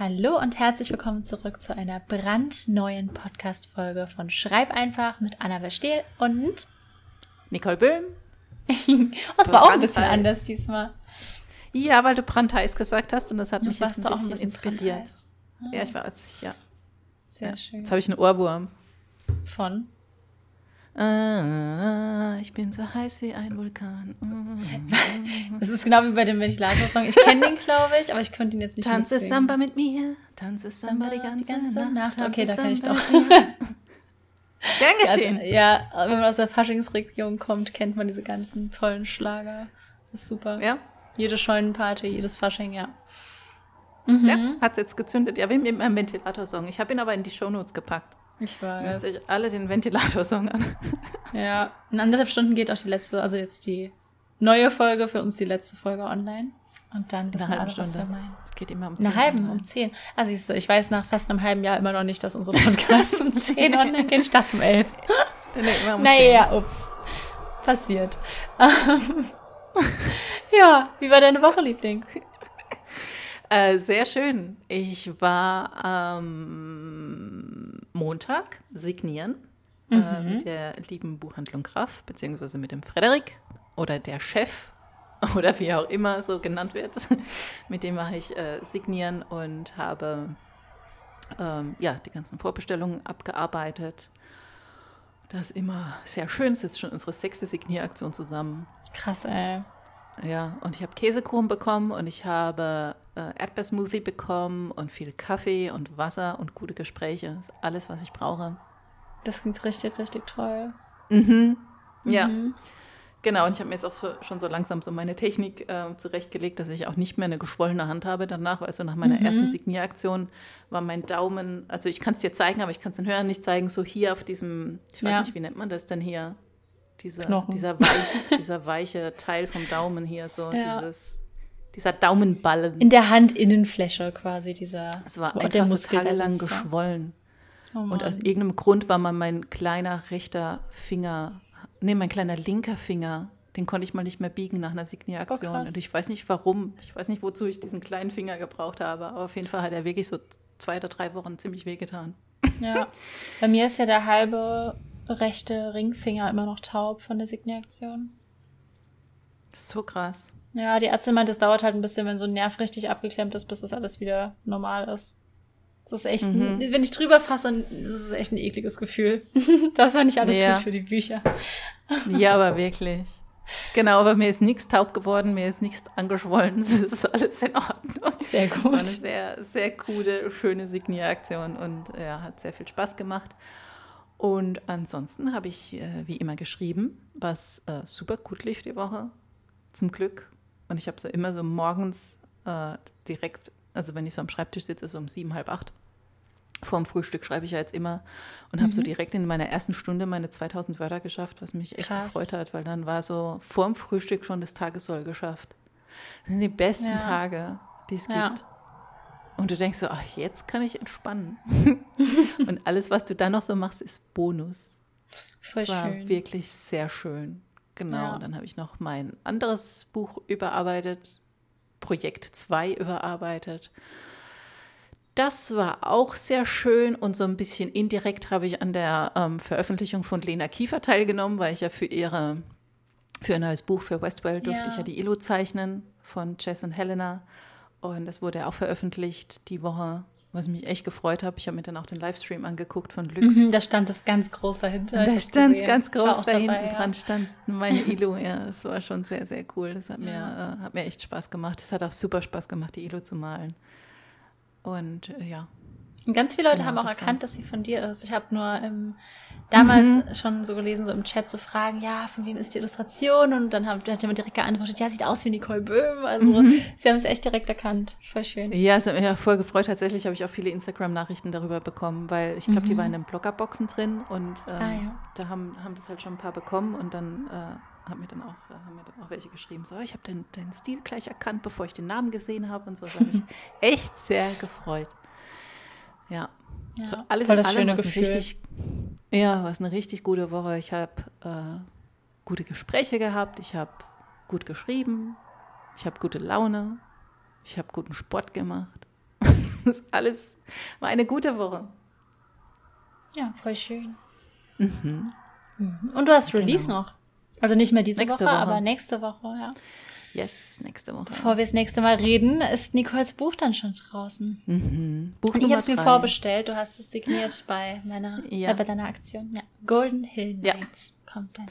Hallo und herzlich willkommen zurück zu einer brandneuen Podcast-Folge von Schreib einfach mit Anna Verstehl und Nicole Böhm. das war auch ein bisschen anders diesmal. Ja, weil du brandheiß gesagt hast und das hat Du mich jetzt ein bisschen, ein bisschen inspiriert. brandheiß. Ja, ich war jetzt, ja. Sehr ja. schön. Jetzt habe ich einen Ohrwurm. Von? Ah, ich bin so heiß wie ein Vulkan. Mm. Das ist genau wie bei dem Ventilator-Song. Ich kenne den, glaube ich, aber ich könnte ihn jetzt nicht Tanze mitsingen. Samba mit mir, tanze Samba die ganze, Nacht. Tanze Okay, da kann ich Samba doch. Gern Also, geschehen. ja, wenn man aus der Faschingsregion kommt, kennt man diese ganzen tollen Schlager. Das ist super. Ja, Jede Scheunenparty, jedes Fasching, ja. ja hat jetzt gezündet. Ja, wie mit meinem Ventilator-Song. Ich habe ihn aber in die Shownotes gepackt. Ich weiß. euch alle den Ventilator-Song an. Ja, in anderthalb Stunden geht auch die letzte, also jetzt die neue Folge, für uns die letzte Folge online. Und dann wissen alle, was wir Stunde. meinen. Es geht immer um einer 10 halben, online. um zehn. Ah, siehst du, ich weiß nach fast einem halben Jahr immer noch nicht, dass unsere Podcasts um zehn online gehen. Ich dachte um elf. Nee, immer um 10. Naja, ups. Passiert. Ähm, ja, wie war deine Woche, Liebling? Äh, sehr schön. Ich war am Montag signieren äh, mit der lieben Buchhandlung Graf, beziehungsweise mit dem Frederik oder der Chef oder wie auch immer so genannt wird. mit dem mache ich äh, signieren und habe ähm, ja, die ganzen Vorbestellungen abgearbeitet. Das ist immer sehr schön. Es ist jetzt schon unsere sechste Signieraktion zusammen. Krass, ey. Ja, und ich habe Käsekuchen bekommen und ich habe äh, Erdbeersmoothie bekommen und viel Kaffee und Wasser und gute Gespräche. Das ist alles, was ich brauche. Das klingt richtig, richtig toll. Ja, Mhm. genau. Und ich habe mir jetzt auch so, schon so langsam so meine Technik äh, zurechtgelegt, dass ich auch nicht mehr eine geschwollene Hand habe danach. Weißt du, nach meiner ersten Signieraktion war mein Daumen, also ich kann es dir zeigen, aber ich kann es den Hörern nicht zeigen, so hier auf diesem, ich weiß Ja. nicht, wie nennt man das denn hier? Dieser, Knochen. dieser, weich, dieser weiche Teil vom Daumen hier, so Ja. dieses, dieser Daumenballen. In der Handinnenfläche quasi dieser. Es war einfach so Muskel da tagelang geschwollen. Oh Und aus irgendeinem Grund war mal mein kleiner rechter Finger, nee, mein kleiner linker Finger, den konnte ich mal nicht mehr biegen nach einer Signieraktion. Oh, und ich weiß nicht warum. Ich weiß nicht, wozu ich diesen kleinen Finger gebraucht habe. Aber auf jeden Fall hat er wirklich so zwei oder drei Wochen ziemlich wehgetan. Ja. Bei mir ist ja der halbe rechte Ringfinger immer noch taub von der Signieraktion. Das ist so krass. Ja, die Ärztin meint, es dauert halt ein bisschen, wenn so ein Nerv richtig abgeklemmt ist, bis das alles wieder normal ist. Das ist echt, Mhm. ein, wenn ich drüber fasse, das ist echt ein ekliges Gefühl. das war nicht alles Ja. gut für die Bücher. Ja, aber wirklich. Genau, aber mir ist nichts taub geworden, mir ist nichts angeschwollen. Es ist alles in Ordnung. Sehr Es war eine gut. sehr, sehr coole, schöne Signieraktion und ja, hat sehr viel Spaß gemacht. Und ansonsten habe ich äh, wie immer geschrieben, was äh, super gut lief die Woche, zum Glück. Und ich habe so immer so morgens äh, direkt, also wenn ich so am Schreibtisch sitze, so um sieben, halb acht, vorm Frühstück schreibe ich ja jetzt immer und habe so direkt in meiner ersten Stunde meine 2000 Wörter geschafft, was mich echt Krass. gefreut hat, weil dann war so vorm Frühstück schon das Tagessoll geschafft. Das sind die besten Ja. Tage, die es Ja. gibt. Und du denkst so, ach, jetzt kann ich entspannen. und alles, was du dann noch so machst, ist Bonus. Voll das war schön. wirklich sehr schön. Genau. Ja. Und dann habe ich noch mein anderes Buch überarbeitet, Projekt 2 überarbeitet. Das war auch sehr schön und so ein bisschen indirekt habe ich an der ähm, Veröffentlichung von Lena Kiefer teilgenommen, weil ich ja für ihre für ihr neues Buch für Westwell durfte Ja. ich ja die Illu zeichnen von Jess und Helena. Und das wurde auch veröffentlicht die Woche, was mich echt gefreut hat. Ich habe mir dann auch den Livestream angeguckt von Lux. Mhm, da stand es ganz groß dahinter. Da stand gesehen. ganz groß da hinten ja. dran, stand meine Ilu. Ja, das war schon sehr, sehr cool. Das hat, mir, Ja. äh, hat mir echt Spaß gemacht. Es hat auch super Spaß gemacht, die Ilu zu malen. Und äh, ja, Und ganz viele Leute Genau, haben auch das erkannt, dass sie von dir ist. Ich habe nur ähm, damals Mhm. schon so gelesen, so im Chat zu fragen, ja, von wem ist die Illustration? Und dann hat, hat jemand direkt geantwortet, ja, sieht aus wie Nicole Böhm. Also sie haben es echt direkt erkannt. Voll schön. Ja, es hat mich auch voll gefreut. Tatsächlich habe ich auch viele Instagram-Nachrichten darüber bekommen, weil ich glaube, die waren in den Bloggerboxen drin und ähm, Mhm. Ah, ja. da haben, haben das halt schon ein paar bekommen und dann äh, haben mir dann auch, äh, haben mir dann auch welche geschrieben, so, ich habe den, deinen Stil gleich erkannt, bevor ich den Namen gesehen habe und so. Das hat mich echt sehr gefreut. Ja. Ja, so, alles voll in das allem schöne Gefühl. richtig, ja, war es eine richtig gute Woche. Ich habe äh, gute Gespräche gehabt, ich habe gut geschrieben, ich habe gute Laune, ich habe guten Sport gemacht. Das alles war eine gute Woche. Ja, voll schön. Mhm. Und du hast Release genau. noch. Also nicht mehr diese Woche, Woche, aber nächste Woche, ja. Yes, nächste Woche. Bevor wir das nächste Mal reden, ist Nicoles Buch dann schon draußen. Mhm. Buch Und ich habe es mir vorbestellt. Du hast es signiert bei meiner, ja. äh, bei deiner Aktion. Ja. Golden Hill Nights ja. kommt dann.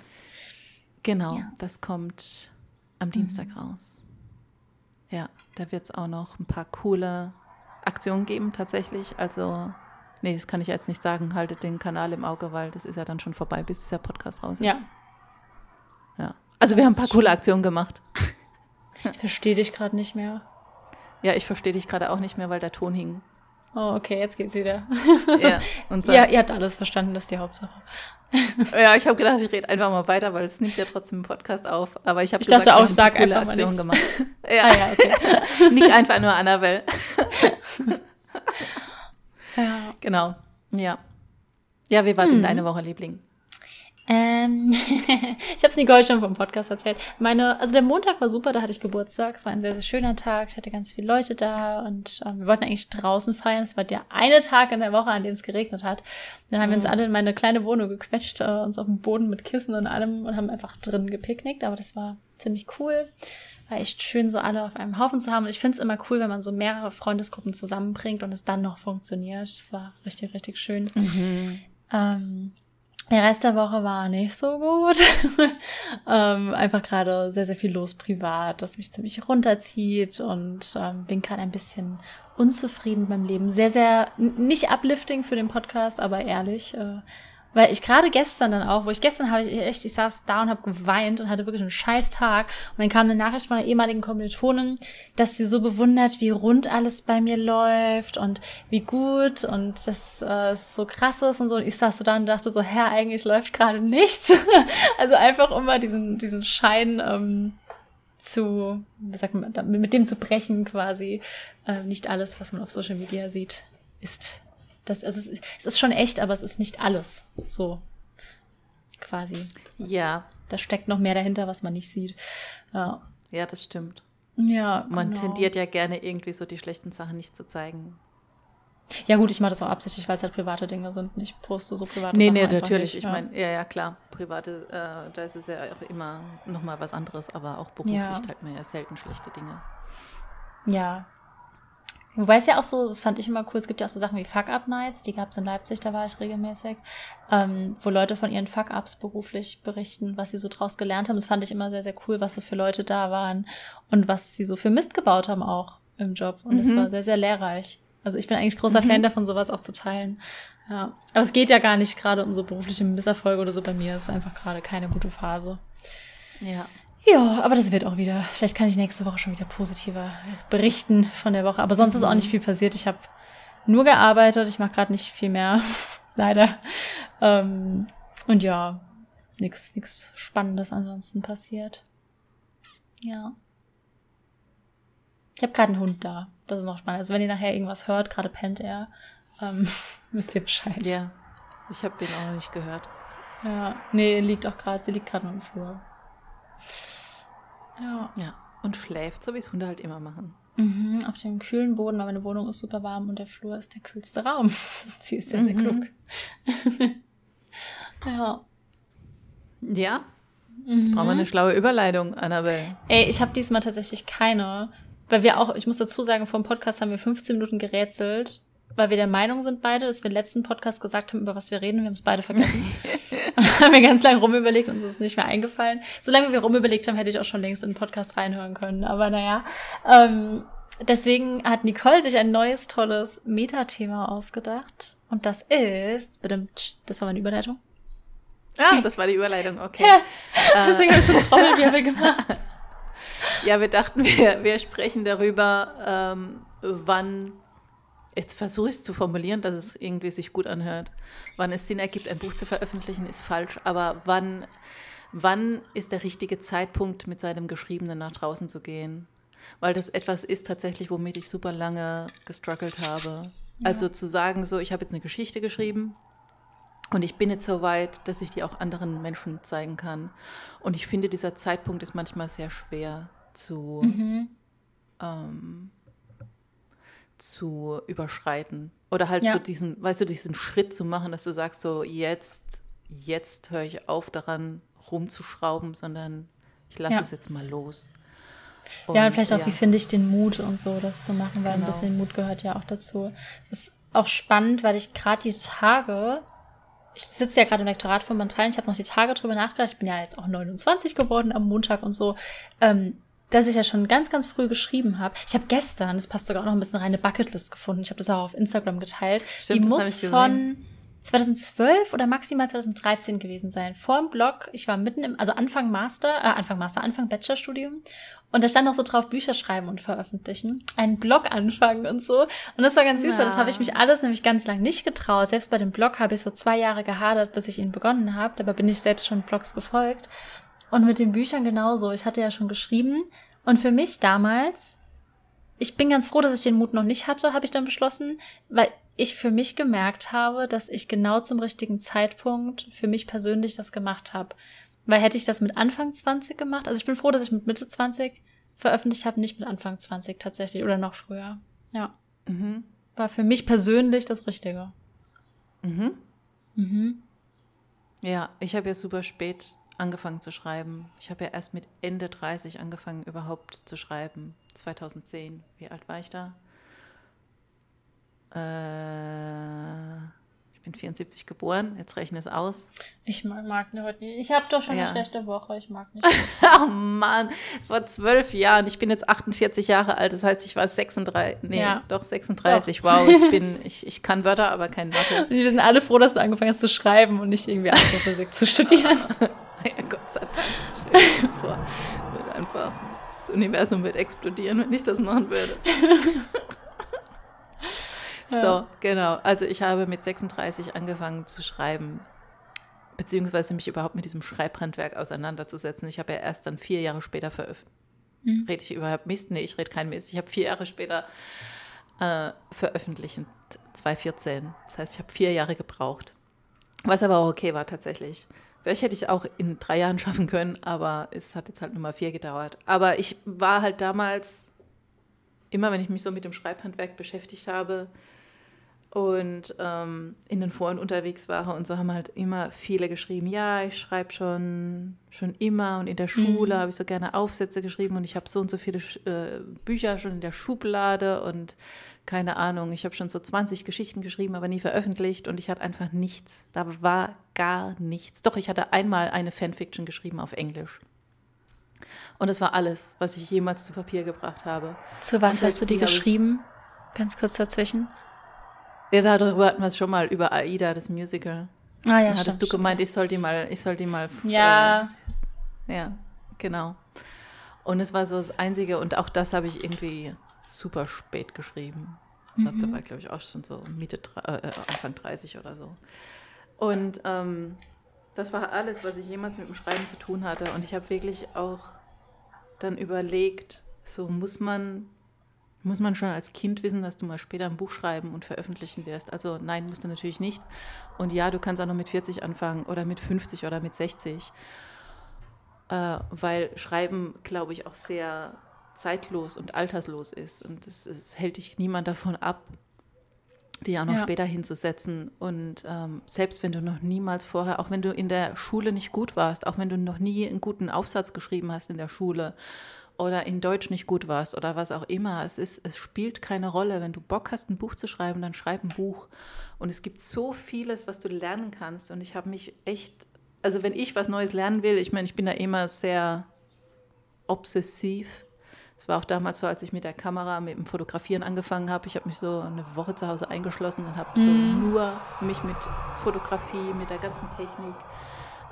Genau, ja. das kommt am Dienstag mhm. raus. Ja, da wird es auch noch ein paar coole Aktionen geben tatsächlich. Also, nee, das kann ich jetzt nicht sagen. Haltet den Kanal im Auge, weil das ist ja dann schon vorbei, bis dieser Podcast raus ist. Ja. Ja. Also wir haben ein paar coole Aktionen gemacht. Ich verstehe dich gerade nicht mehr. Ja, ich verstehe dich gerade auch nicht mehr, weil der Ton hing. Oh, okay, jetzt geht's wieder. also, ja, so. ja, ihr habt alles verstanden, das ist die Hauptsache. ja, ich habe gedacht, ich rede einfach mal weiter, weil es nimmt ja trotzdem einen Podcast auf. Aber ich habe ich gesagt, dachte auch, ich sag einfach mal gemacht. ja, ah, ja, okay. Nicht einfach nur Annabelle. ja. Genau. Ja. Ja, wie war hm. denn deine Woche, Liebling? Ähm, ich habe es Nicole schon vom Podcast erzählt. Meine, also der Montag war super, da hatte ich Geburtstag. Es war ein sehr, sehr schöner Tag. Ich hatte ganz viele Leute da und ähm, wir wollten eigentlich draußen feiern. Es war der eine Tag in der Woche, an dem es geregnet hat. Dann haben mhm. wir uns mhm. alle in meine kleine Wohnung gequetscht, äh, uns auf dem Boden mit Kissen und allem und haben einfach drin gepicknickt. Aber das war ziemlich cool. War echt schön, so alle auf einem Haufen zu haben. Und ich finde es immer cool, wenn man so mehrere Freundesgruppen zusammenbringt und es dann noch funktioniert. Das war richtig, richtig schön. Mhm. Ähm, der Rest der Woche war nicht so gut. ähm, einfach gerade sehr, sehr viel los privat, das mich ziemlich runterzieht und ähm, bin gerade ein bisschen unzufrieden meinem Leben. Sehr, sehr nicht uplifting für den Podcast, aber ehrlich. Äh, weil ich gerade gestern dann auch, wo ich gestern habe ich echt, ich saß da und habe geweint und hatte wirklich einen scheiß Tag. Und dann kam eine Nachricht von einer ehemaligen Kommilitonin, dass sie so bewundert, wie rund alles bei mir läuft und wie gut und dass äh, es so krass ist und so. Und ich saß so da und dachte so, Herr, eigentlich läuft gerade nichts. also einfach immer diesen, diesen Schein ähm, zu, wie sagt man, mit dem zu brechen quasi. Äh, nicht alles, was man auf Social Media sieht, ist das, es, ist, es ist schon echt, aber es ist nicht alles. So quasi. Ja. Da steckt noch mehr dahinter, was man nicht sieht. Ja, ja das stimmt. Ja. Man genau. tendiert ja gerne irgendwie so die schlechten Sachen nicht zu zeigen. Ja gut, ich mache das auch absichtlich, weil es halt private Dinge sind. Ich poste so private nee, Sachen. Nee, nee, natürlich. Nicht, ich ja. meine, ja, ja, klar. Private, äh, da ist es ja auch immer nochmal was anderes, aber auch beruflich ja. teilt man ja selten schlechte Dinge. Ja, Wobei es ja auch so, das fand ich immer cool, es gibt ja auch so Sachen wie Fuck-Up-Nights, die gab es in Leipzig, da war ich regelmäßig, ähm, wo Leute von ihren Fuck-Ups beruflich berichten, was sie so draus gelernt haben. Das fand ich immer sehr, sehr cool, was so für Leute da waren und was sie so für Mist gebaut haben auch im Job. Und es mhm. war sehr, sehr lehrreich. Also ich bin eigentlich großer mhm. Fan davon, sowas auch zu teilen. Ja. Aber es geht ja gar nicht gerade um so berufliche Misserfolge oder so bei mir. Es ist einfach gerade keine gute Phase. Ja. Ja, aber das wird auch wieder. Vielleicht kann ich nächste Woche schon wieder positiver berichten von der Woche. Aber sonst ist auch nicht viel passiert. Ich habe nur gearbeitet. Ich mache gerade nicht viel mehr, leider. Ähm, und ja, nichts nix Spannendes ansonsten passiert. Ja. Ich habe gerade einen Hund da. Das ist noch spannend. Also wenn ihr nachher irgendwas hört, gerade pennt er, ähm, wisst ihr Bescheid. Ja, ich habe den auch noch nicht gehört. Ja, nee, liegt auch gerade, sie liegt gerade im Flur. Ja. Ja. Und schläft, so wie es Hunde halt immer machen. Mhm, auf dem kühlen Boden, weil meine Wohnung ist super warm und der Flur ist der kühlste Raum. Sie ist sehr, sehr mhm. klug. ja. Ja. Jetzt mhm. brauchen wir eine schlaue Überleitung, Annabelle. Ey, ich habe diesmal tatsächlich keine. Weil wir auch, ich muss dazu sagen, vor dem Podcast haben wir 15 Minuten gerätselt weil wir der Meinung sind beide, dass wir im letzten Podcast gesagt haben, über was wir reden. Wir haben es beide vergessen. und haben wir ganz lange rumüberlegt und uns ist nicht mehr eingefallen. Solange wir rumüberlegt haben, hätte ich auch schon längst in den Podcast reinhören können. Aber naja. Ähm, deswegen hat Nicole sich ein neues, tolles Metathema ausgedacht. Und das ist, das war meine Überleitung. Ah, das war die Überleitung, okay. Ja, äh. deswegen habe ich so eine Trommelwirbel gemacht. Ja, wir dachten, wir, wir sprechen darüber, ähm, wann jetzt versuche ich es zu formulieren, dass es irgendwie sich gut anhört. Wann es Sinn ergibt, ein Buch zu veröffentlichen, ist falsch. Aber wann, wann ist der richtige Zeitpunkt, mit seinem Geschriebenen nach draußen zu gehen? Weil das etwas ist tatsächlich, womit ich super lange gestruggelt habe. Ja. Also zu sagen, so, ich habe jetzt eine Geschichte geschrieben und ich bin jetzt so weit, dass ich die auch anderen Menschen zeigen kann. Und ich finde, dieser Zeitpunkt ist manchmal sehr schwer zu, mhm. ähm, zu überschreiten. Oder halt Ja. so diesen, weißt du, diesen Schritt zu machen, dass du sagst, so jetzt, jetzt höre ich auf daran rumzuschrauben, sondern ich lasse Ja. es jetzt mal los. ja, und vielleicht auch, ja. wie finde ich den Mut und so, das zu machen, weil Genau. ein bisschen Mut gehört ja auch dazu. Es ist auch spannend, weil ich gerade die Tage, ich sitze ja gerade im Lektorat von Bantreilen, ich habe noch die Tage drüber nachgedacht, ich bin ja jetzt auch 29 geworden am Montag und so, ähm, dass ich ja schon ganz, ganz früh geschrieben habe. Ich habe gestern, das passt sogar auch noch ein bisschen rein, eine Bucketlist gefunden. Ich habe das auch auf Instagram geteilt. Stimmt, die muss von 2012 oder maximal 2013 gewesen sein. Vor dem Blog, ich war mitten im, also Anfang Master, äh, Anfang Master, Anfang Bachelorstudium. Und da stand noch so drauf, Bücher schreiben und veröffentlichen, einen Blog anfangen und so. Und das war ganz süß, weil das Ja. habe ich mich alles nämlich ganz lang nicht getraut. Selbst bei dem Blog habe ich so zwei Jahre gehadert, bis ich ihn begonnen habe. Dabei bin ich selbst schon Blogs gefolgt. Und mit den Büchern genauso. Ich hatte ja schon geschrieben. Und für mich damals, ich bin ganz froh, dass ich den Mut noch nicht hatte, habe ich dann beschlossen, weil ich für mich gemerkt habe, dass ich genau zum richtigen Zeitpunkt für mich persönlich das gemacht habe. Weil hätte ich das mit Anfang 20 gemacht, also ich bin froh, dass ich mit Mitte 20 veröffentlicht habe, nicht mit Anfang 20 tatsächlich oder noch früher. Ja. Mhm. War für mich persönlich das Richtige. Mhm. Mhm. Ja, ich habe ja super spät angefangen zu schreiben. Ich habe ja erst mit Ende 30 angefangen, überhaupt zu schreiben. 2010. Wie alt war ich da? Äh, ich bin 74 geboren. Jetzt rechne es aus. Ich mag, ne heute nicht. Ich habe doch schon Ja. eine schlechte Woche. Ich mag nicht. Oh Mann, vor zwölf Jahren. Ich bin jetzt 48 Jahre alt. Das heißt, ich war 36. Nee, Ja. doch 36. Wow, ich bin, ich, ich kann Wörter, aber kein Mathe. Wir sind alle froh, dass du angefangen hast zu schreiben und nicht irgendwie Astrophysik zu studieren. Ja, Gott sei Dank. Stell dir das vor. Wird einfach, das Universum wird explodieren, wenn ich das machen würde. so, Ja. genau. Also ich habe mit 36 angefangen zu schreiben, beziehungsweise mich überhaupt mit diesem Schreibhandwerk auseinanderzusetzen. Ich habe ja erst dann vier Jahre später veröffentlicht. Mhm. Rede ich überhaupt Mist? Nee, ich rede kein Mist. Ich habe vier Jahre später äh, veröffentlicht, 2014. Das heißt, ich habe vier Jahre gebraucht. Was aber auch okay war tatsächlich. Vielleicht hätte ich es auch in drei Jahren schaffen können, aber es hat jetzt halt nur mal vier gedauert. Aber ich war halt damals, immer wenn ich mich so mit dem Schreibhandwerk beschäftigt habe und ähm, in den Foren unterwegs war und so haben halt immer viele geschrieben, ja, ich schreibe schon, schon immer und in der Schule Mhm. habe ich so gerne Aufsätze geschrieben und ich habe so und so viele äh, Bücher schon in der Schublade und keine Ahnung, ich habe schon so 20 Geschichten geschrieben, aber nie veröffentlicht und ich hatte einfach nichts. Da war gar nichts. Doch, ich hatte einmal eine Fanfiction geschrieben auf Englisch. Und das war alles, was ich jemals zu Papier gebracht habe. Zu was hast du die geschrieben? Ganz kurz dazwischen. Ja, darüber hatten wir es schon mal, über Aida, das Musical. Ah ja, Dann hattest stimmt, du stimmt. gemeint, ich soll die mal, ich soll die mal. Ja, Äh, ja, genau. Und es war so das Einzige, und auch das habe ich irgendwie super spät geschrieben. Das Mhm. war, glaube ich, auch schon so Mitte, dre- äh, Anfang 30 oder so. Und ähm, das war alles, was ich jemals mit dem Schreiben zu tun hatte. Und ich habe wirklich auch dann überlegt, so muss man, muss man schon als Kind wissen, dass du mal später ein Buch schreiben und veröffentlichen wirst. Also nein, musst du natürlich nicht. Und ja, du kannst auch noch mit 40 anfangen oder mit 50 oder mit 60. Äh, weil Schreiben, glaube ich, auch sehr zeitlos und alterslos ist. Und es, es hält dich niemand davon ab, die auch noch Ja. später hinzusetzen. Und ähm, selbst wenn du noch niemals vorher, auch wenn du in der Schule nicht gut warst, auch wenn du noch nie einen guten Aufsatz geschrieben hast in der Schule oder in Deutsch nicht gut warst oder was auch immer, es, ist, es spielt keine Rolle. Wenn du Bock hast, ein Buch zu schreiben, dann schreib ein Buch. Und es gibt so vieles, was du lernen kannst. Und ich habe mich echt, also wenn ich was Neues lernen will, ich meine, ich bin da immer sehr obsessiv. Es war auch damals so, als ich mit der Kamera, mit dem Fotografieren angefangen habe. Ich habe mich so eine Woche zu Hause eingeschlossen und habe so nur mich mit Fotografie, mit der ganzen Technik,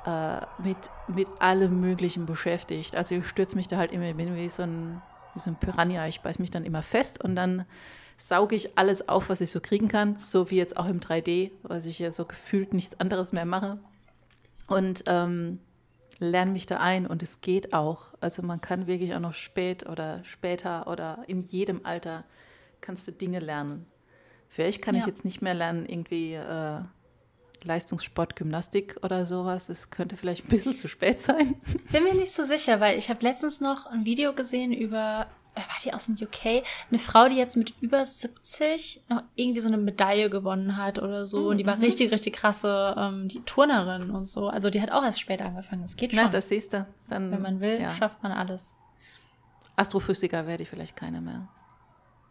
äh, mit, mit allem Möglichen beschäftigt. Also ich stürze mich da halt immer, ich bin wie so ein, wie so ein Piranha. Ich beiß mich dann immer fest und dann sauge ich alles auf, was ich so kriegen kann. So wie jetzt auch im 3D, was ich ja so gefühlt nichts anderes mehr mache. Und ähm, lerne mich da ein und es geht auch. Also man kann wirklich auch noch spät oder später oder in jedem Alter kannst du Dinge lernen. Vielleicht kann ich Ja. jetzt nicht mehr lernen, irgendwie äh, Leistungssport, Gymnastik oder sowas. Es könnte vielleicht ein bisschen zu spät sein. bin mir nicht so sicher, weil ich habe letztens noch ein Video gesehen über war die aus dem UK? Eine Frau, die jetzt mit über 70 noch irgendwie so eine Medaille gewonnen hat oder so. Mhm. Und die war mhm. richtig, richtig krasse ähm, die Turnerin und so. Also die hat auch erst später angefangen. Das geht schon. Ja, das siehst du. Dann, Wenn man will, ja. schafft man alles. Astrophysiker werde ich vielleicht keine mehr.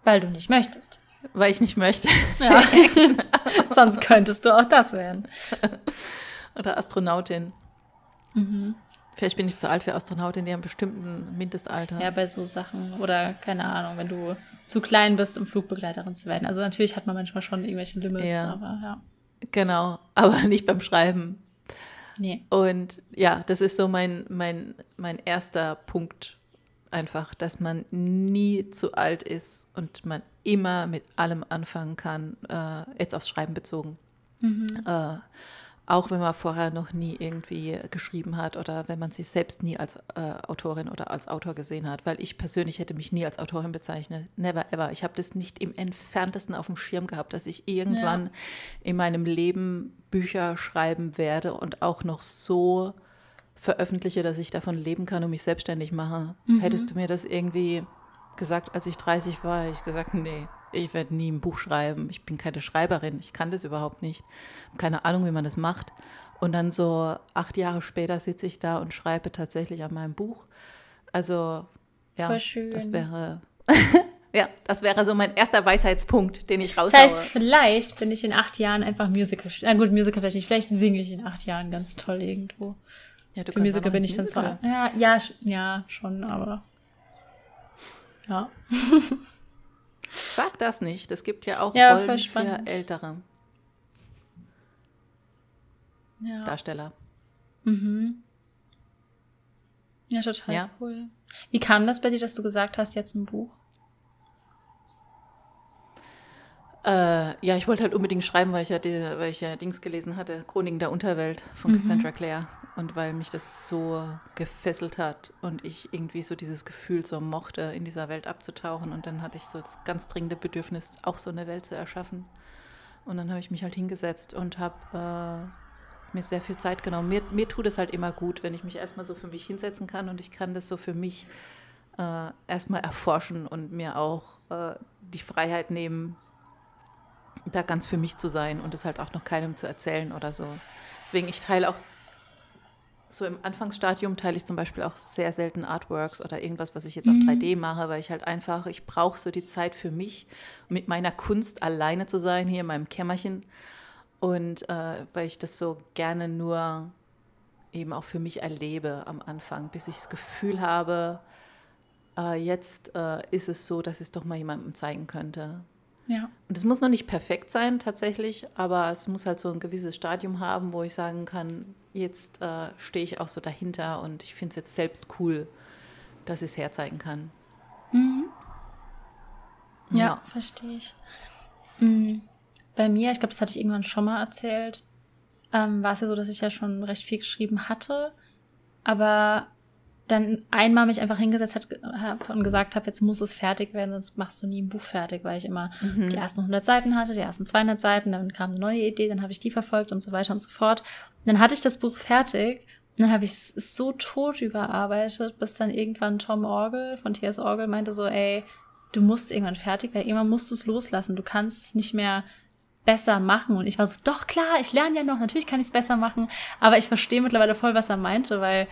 Weil du nicht möchtest. Weil ich nicht möchte. Ja. Sonst könntest du auch das werden. Oder Astronautin. Mhm. Vielleicht bin ich zu alt für Astronautin, die haben bestimmten Mindestalter. Ja, bei so Sachen. Oder keine Ahnung, wenn du zu klein bist, um Flugbegleiterin zu werden. Also natürlich hat man manchmal schon irgendwelche Limits, ja. aber ja. Genau, aber nicht beim Schreiben. Nee. Und ja, das ist so mein, mein, mein erster Punkt einfach, dass man nie zu alt ist und man immer mit allem anfangen kann, äh, jetzt aufs Schreiben bezogen. Mhm. Äh, auch wenn man vorher noch nie irgendwie geschrieben hat oder wenn man sich selbst nie als äh, Autorin oder als Autor gesehen hat, weil ich persönlich hätte mich nie als Autorin bezeichnet. Never ever. Ich habe das nicht im entferntesten auf dem Schirm gehabt, dass ich irgendwann ja. in meinem Leben Bücher schreiben werde und auch noch so veröffentliche, dass ich davon leben kann und mich selbstständig mache. Mhm. Hättest du mir das irgendwie gesagt, als ich 30 war, ich gesagt, nee, ich werde nie ein Buch schreiben. Ich bin keine Schreiberin, ich kann das überhaupt nicht. Keine Ahnung, wie man das macht. Und dann so acht Jahre später sitze ich da und schreibe tatsächlich an meinem Buch. Also ja, das wäre ja, das wäre so mein erster Weisheitspunkt, den ich raushaue. Das heißt, vielleicht bin ich in acht Jahren einfach Musical. Na gut, Musical vielleicht nicht. Vielleicht singe ich in acht Jahren ganz toll irgendwo. Ja, du Für Musiker bin ich dann zwar. Ja, ja, ja, schon, aber. Ja. Sag das nicht. Es gibt ja auch ja, Rollen für ältere ja. Darsteller. Mhm. Ja, total ja. cool. Wie kam das bei dir, dass du gesagt hast, jetzt ein Buch? Äh, ja, ich wollte halt unbedingt schreiben, weil ich ja, die, weil ich ja Dings gelesen hatte, Chroniken der Unterwelt von mhm. Cassandra Clare. Und weil mich das so gefesselt hat und ich irgendwie so dieses Gefühl so mochte, in dieser Welt abzutauchen. Und dann hatte ich so das ganz dringende Bedürfnis, auch so eine Welt zu erschaffen. Und dann habe ich mich halt hingesetzt und habe äh, mir sehr viel Zeit genommen. Mir, mir tut es halt immer gut, wenn ich mich erstmal so für mich hinsetzen kann und ich kann das so für mich äh, erstmal erforschen und mir auch äh, die Freiheit nehmen, da ganz für mich zu sein und es halt auch noch keinem zu erzählen oder so. Deswegen, ich teile auch so im Anfangsstadium teile ich zum Beispiel auch sehr selten Artworks oder irgendwas, was ich jetzt mhm. auf 3D mache, weil ich halt einfach, ich brauche so die Zeit für mich, mit meiner Kunst alleine zu sein, hier in meinem Kämmerchen. Und äh, weil ich das so gerne nur eben auch für mich erlebe am Anfang, bis ich das Gefühl habe, äh, jetzt äh, ist es so, dass ich es doch mal jemandem zeigen könnte. Ja. Und es muss noch nicht perfekt sein tatsächlich, aber es muss halt so ein gewisses Stadium haben, wo ich sagen kann, jetzt äh, stehe ich auch so dahinter und ich finde es jetzt selbst cool, dass ich es herzeigen kann. Mhm. Ja, ja. verstehe ich. Mhm. Bei mir, ich glaube, das hatte ich irgendwann schon mal erzählt, ähm, war es ja so, dass ich ja schon recht viel geschrieben hatte, aber dann einmal mich einfach hingesetzt habe und gesagt habe, jetzt muss es fertig werden, sonst machst du nie ein Buch fertig, weil ich immer mhm. die ersten 100 Seiten hatte, die ersten 200 Seiten, dann kam eine neue Idee, dann habe ich die verfolgt und so weiter und so fort. Und dann hatte ich das Buch fertig und dann habe ich es so tot überarbeitet, bis dann irgendwann Tom Orgel von T.S. Orgel meinte so, ey, du musst irgendwann fertig werden, irgendwann musst du es loslassen, du kannst es nicht mehr besser machen. Und ich war so, doch klar, ich lerne ja noch, natürlich kann ich es besser machen, aber ich verstehe mittlerweile voll, was er meinte, weil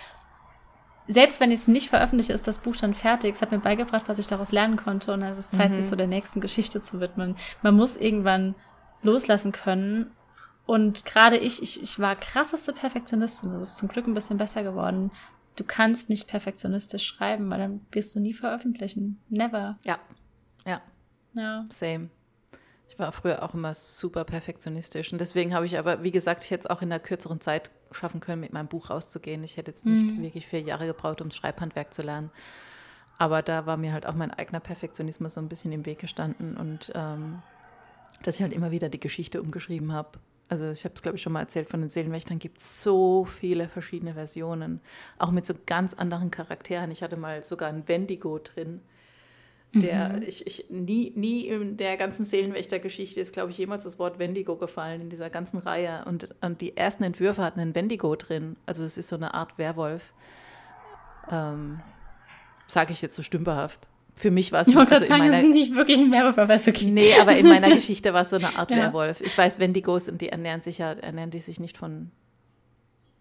selbst wenn ich es nicht veröffentliche, ist das Buch dann fertig. Es hat mir beigebracht, was ich daraus lernen konnte. Und es ist Zeit, mhm. sich so der nächsten Geschichte zu widmen. Man muss irgendwann loslassen können. Und gerade ich, ich, ich war krasseste Perfektionistin. Das ist zum Glück ein bisschen besser geworden. Du kannst nicht perfektionistisch schreiben, weil dann wirst du nie veröffentlichen. Never. Ja. Ja. Ja. Same. Ich war früher auch immer super perfektionistisch und deswegen habe ich aber, wie gesagt, es auch in einer kürzeren Zeit schaffen können, mit meinem Buch rauszugehen. Ich hätte jetzt nicht mhm. wirklich vier Jahre gebraucht, um das Schreibhandwerk zu lernen. Aber da war mir halt auch mein eigener Perfektionismus so ein bisschen im Weg gestanden und ähm, dass ich halt immer wieder die Geschichte umgeschrieben habe. Also ich habe es, glaube ich, schon mal erzählt, von den Seelenwächtern gibt es so viele verschiedene Versionen, auch mit so ganz anderen Charakteren. Ich hatte mal sogar ein Wendigo drin der, mhm. ich, ich, nie, nie in der ganzen Seelenwächter-Geschichte ist, glaube ich, jemals das Wort Wendigo gefallen in dieser ganzen Reihe. Und, und die ersten Entwürfe hatten ein Wendigo drin. Also es ist so eine Art Werwolf. Ähm, Sage ich jetzt so stümperhaft. für mich war es Ich wollte also sagen, das ist nicht wirklich ein Werwolf, aber ist okay. Nee, aber in meiner Geschichte war es so eine Art Ja. Werwolf. Ich weiß, Wendigos und die ernähren sich ja, ernähren die sich nicht von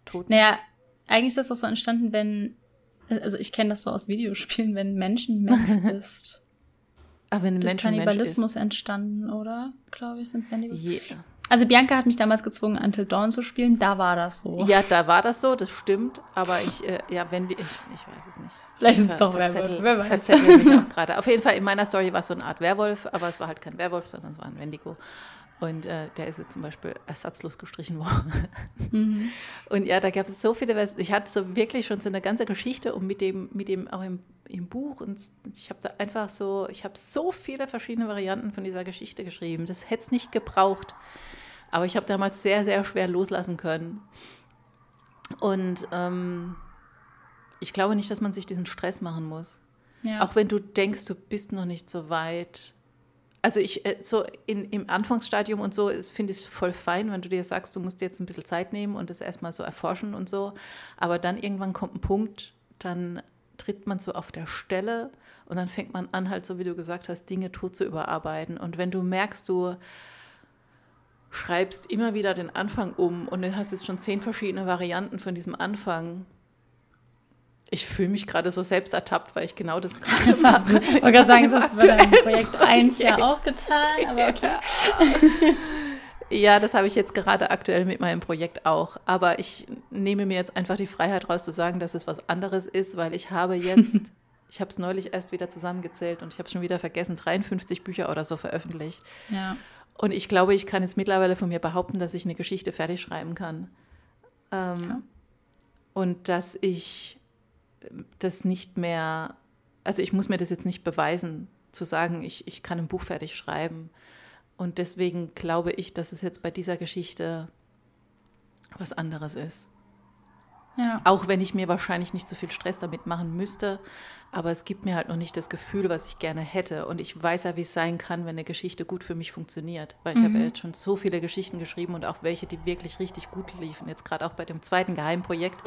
Toten. Naja, eigentlich ist das auch so entstanden, wenn, also ich kenne das so aus Videospielen, wenn Menschen Mensch ist. Aber wenn ein Mensch ein Mensch ist. Kannibalismus entstanden, oder? Glaube ich, sind Wendigos. Je, Also Bianca hat mich damals gezwungen, Until Dawn zu spielen. Da war das so. ja, da war das so, das stimmt. Aber ich, äh, ja, wenn die, ich, ich weiß es nicht. Vielleicht sind es doch Werwölfe. Wer weiß. verzettel mich auch gerade. Auf jeden Fall, in meiner Story war es so eine Art Werwolf, aber es war halt kein Werwolf, sondern es war ein Wendigo. Und äh, der ist jetzt zum Beispiel ersatzlos gestrichen worden. Mhm. Und ja, da gab es so viele Ich hatte so wirklich schon so eine ganze Geschichte und mit dem, mit dem auch im, im Buch. Und ich habe da einfach so, ich habe so viele verschiedene Varianten von dieser Geschichte geschrieben. Das hätte es nicht gebraucht. Aber ich habe damals sehr, sehr schwer loslassen können. Und ähm, ich glaube nicht, dass man sich diesen Stress machen muss. Ja. Auch wenn du denkst, du bist noch nicht so weit. Also ich, äh, so in, im Anfangsstadium und so finde ich es voll fein, wenn du dir sagst, du musst dir jetzt ein bisschen Zeit nehmen und das erstmal so erforschen und so. Aber dann irgendwann kommt ein Punkt, dann tritt man so auf der Stelle und dann fängt man an, halt so wie du gesagt hast, Dinge tot zu überarbeiten. Und wenn du merkst, du schreibst immer wieder den Anfang um und du hast jetzt schon zehn verschiedene Varianten von diesem Anfang. Ich fühle mich gerade so selbst ertappt, weil ich genau das gerade Das du, mache. ich wollte gerade sagen, das hast du bei deinem Projekt 1 ja auch getan, aber okay. Ja, das habe ich jetzt gerade aktuell mit meinem Projekt auch. Aber ich nehme mir jetzt einfach die Freiheit raus zu sagen, dass es was anderes ist, weil ich habe jetzt, ich habe es neulich erst wieder zusammengezählt und ich habe es schon wieder vergessen, 53 Bücher oder so veröffentlicht. Ja. Und ich glaube, ich kann jetzt mittlerweile von mir behaupten, dass ich eine Geschichte fertig schreiben kann. Ähm, Ja. Und dass ich das nicht mehr, also ich muss mir das jetzt nicht beweisen, zu sagen, ich, ich kann ein Buch fertig schreiben. Und deswegen glaube ich, dass es jetzt bei dieser Geschichte was anderes ist. Ja. Auch wenn ich mir wahrscheinlich nicht so viel Stress damit machen müsste, aber es gibt mir halt noch nicht das Gefühl, was ich gerne hätte. Und ich weiß ja, wie es sein kann, wenn eine Geschichte gut für mich funktioniert. Weil ich habe ja jetzt schon so viele Geschichten geschrieben und auch welche, die wirklich richtig gut liefen. Jetzt gerade auch bei dem zweiten Geheimprojekt,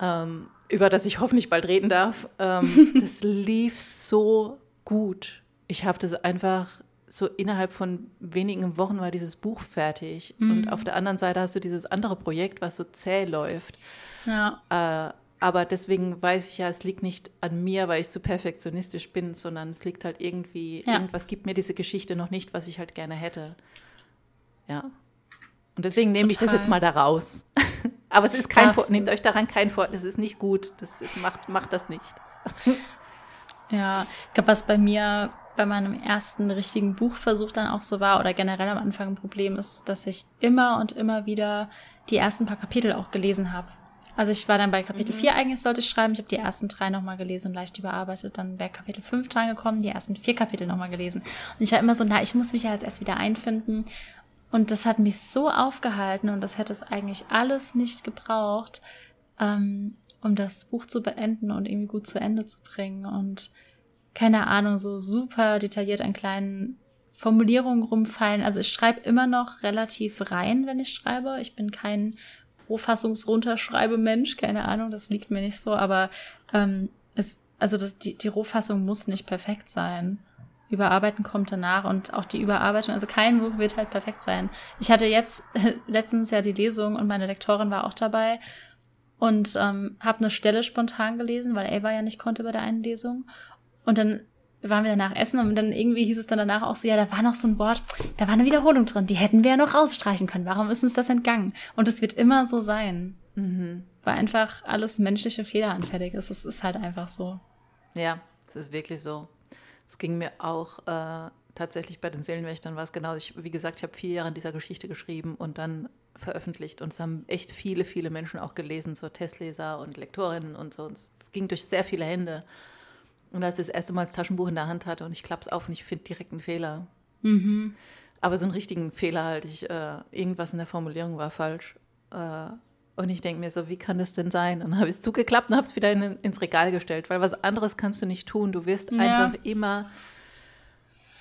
ähm, über das ich hoffentlich bald reden darf. Ähm, das lief so gut. Ich habe das einfach so innerhalb von wenigen Wochen war dieses Buch fertig. Und auf der anderen Seite hast du dieses andere Projekt, was so zäh läuft. Ja. Äh, aber deswegen weiß ich ja, es liegt nicht an mir, weil ich zu perfektionistisch bin, sondern es liegt halt irgendwie, Ja. irgendwas gibt mir diese Geschichte noch nicht, was ich halt gerne hätte. Ja. Und deswegen nehme ich das Total. jetzt mal da raus. Aber es ist kein Darfst Vor du. nehmt euch daran kein Vor, das ist nicht gut. Das macht, macht das nicht. Ja, ich glaube, was bei mir bei meinem ersten richtigen Buchversuch dann auch so war oder generell am Anfang ein Problem ist, dass ich immer und immer wieder die ersten paar Kapitel auch gelesen habe. Also ich war dann bei Kapitel 4 eigentlich sollte ich schreiben. Ich habe die ersten drei nochmal gelesen und leicht überarbeitet. Dann wäre Kapitel 5 dran gekommen, die ersten vier Kapitel nochmal gelesen. Und ich war immer so, na, ich muss mich ja jetzt erst wieder einfinden. Und das hat mich so aufgehalten und das hätte es eigentlich alles nicht gebraucht, ähm, um das Buch zu beenden und irgendwie gut zu Ende zu bringen. Und keine Ahnung, so super detailliert an kleinen Formulierungen rumfallen. Also ich schreibe immer noch relativ rein, wenn ich schreibe. Ich bin kein Rohfassungs-Runterschreibe-Mensch, keine Ahnung, das liegt mir nicht so, aber ähm, es, also das, die, die Rohfassung muss nicht perfekt sein. Überarbeiten kommt danach und auch die Überarbeitung, also kein Buch wird halt perfekt sein. Ich hatte jetzt letztens ja die Lesung und meine Lektorin war auch dabei und ähm, habe eine Stelle spontan gelesen, weil Ava ja nicht konnte bei der einen Lesung. Und dann waren wir danach essen und dann irgendwie hieß es dann danach auch so, ja, da war noch so ein Wort, da war eine Wiederholung drin, die hätten wir ja noch rausstreichen können. Warum ist uns das entgangen? Und es wird immer so sein, Mhm. weil einfach alles menschliche Fehler anfällig ist. Es ist halt einfach so. Ja, es ist wirklich so. Es ging mir auch äh, tatsächlich bei den Seelenwächtern war es genau. Ich, wie gesagt, ich habe vier Jahre an dieser Geschichte geschrieben und dann veröffentlicht und es haben echt viele, viele Menschen auch gelesen, so Testleser und Lektorinnen und so. Und es ging durch sehr viele Hände. Und als ich das erste Mal das Taschenbuch in der Hand hatte und ich klappe es auf und ich finde direkt einen Fehler. Mhm. Aber so einen richtigen Fehler halt. Ich, äh, irgendwas in der Formulierung war falsch. Äh, und ich denke mir so, wie kann das denn sein? Und dann habe ich es zugeklappt und habe es wieder in, ins Regal gestellt, weil was anderes kannst du nicht tun. Du wirst Ja. einfach immer,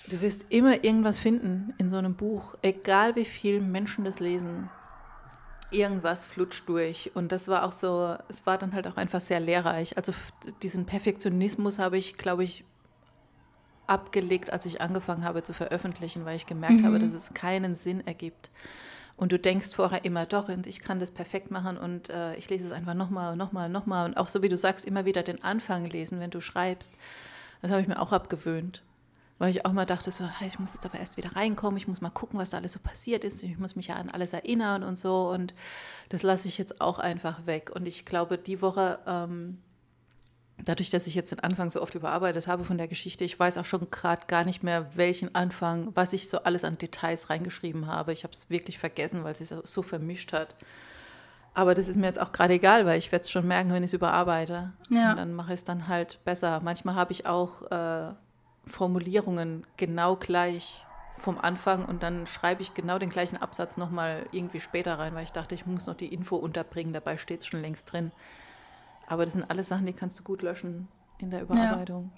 du wirst immer irgendwas finden in so einem Buch, egal wie viele Menschen das lesen. Irgendwas flutscht durch. Und das war auch so, es war dann halt auch einfach sehr lehrreich. Also diesen Perfektionismus habe ich, glaube ich, abgelegt, als ich angefangen habe zu veröffentlichen, weil ich gemerkt mhm. habe, dass es keinen Sinn ergibt. Und du denkst vorher immer, doch, und ich kann das perfekt machen und äh, ich lese es einfach nochmal, nochmal, nochmal. Und auch so wie du sagst, immer wieder den Anfang lesen, wenn du schreibst. Das habe ich mir auch abgewöhnt. Weil ich auch mal dachte, so, ich muss jetzt aber erst wieder reinkommen, ich muss mal gucken, was da alles so passiert ist, ich muss mich ja an alles erinnern und so. Und das lasse ich jetzt auch einfach weg. Und ich glaube, die Woche ähm, dadurch, dass ich jetzt den Anfang so oft überarbeitet habe von der Geschichte, ich weiß auch schon gerade gar nicht mehr, welchen Anfang, was ich so alles an Details reingeschrieben habe. Ich habe es wirklich vergessen, weil es sich so vermischt hat. Aber das ist mir jetzt auch gerade egal, weil ich werde es schon merken, wenn ich es überarbeite. Ja. Und dann mache ich es dann halt besser. Manchmal habe ich auch äh, Formulierungen genau gleich vom Anfang und dann schreibe ich genau den gleichen Absatz nochmal irgendwie später rein, weil ich dachte, ich muss noch die Info unterbringen. Dabei steht es schon längst drin. Aber das sind alles Sachen, die kannst du gut löschen in der Überarbeitung.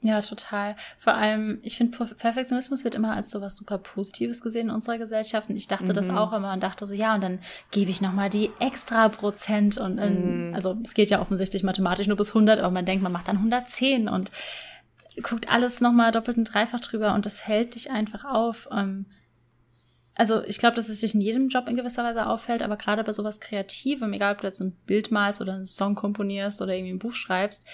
Ja. ja total. Vor allem, ich finde, Perfektionismus wird immer als so was super Positives gesehen in unserer Gesellschaft. Und ich dachte mhm. das auch immer und dachte so, ja, und dann gebe ich nochmal die extra Prozent. Und in, mhm. also es geht ja offensichtlich mathematisch nur bis 100, aber man denkt, man macht dann 110 und guckt alles nochmal doppelt und dreifach drüber und das hält dich einfach auf. Ähm, also ich glaube, dass es sich in jedem Job in gewisser Weise auffällt, aber gerade bei sowas Kreativem, egal ob du jetzt ein Bild malst oder einen Song komponierst oder irgendwie ein Buch schreibst,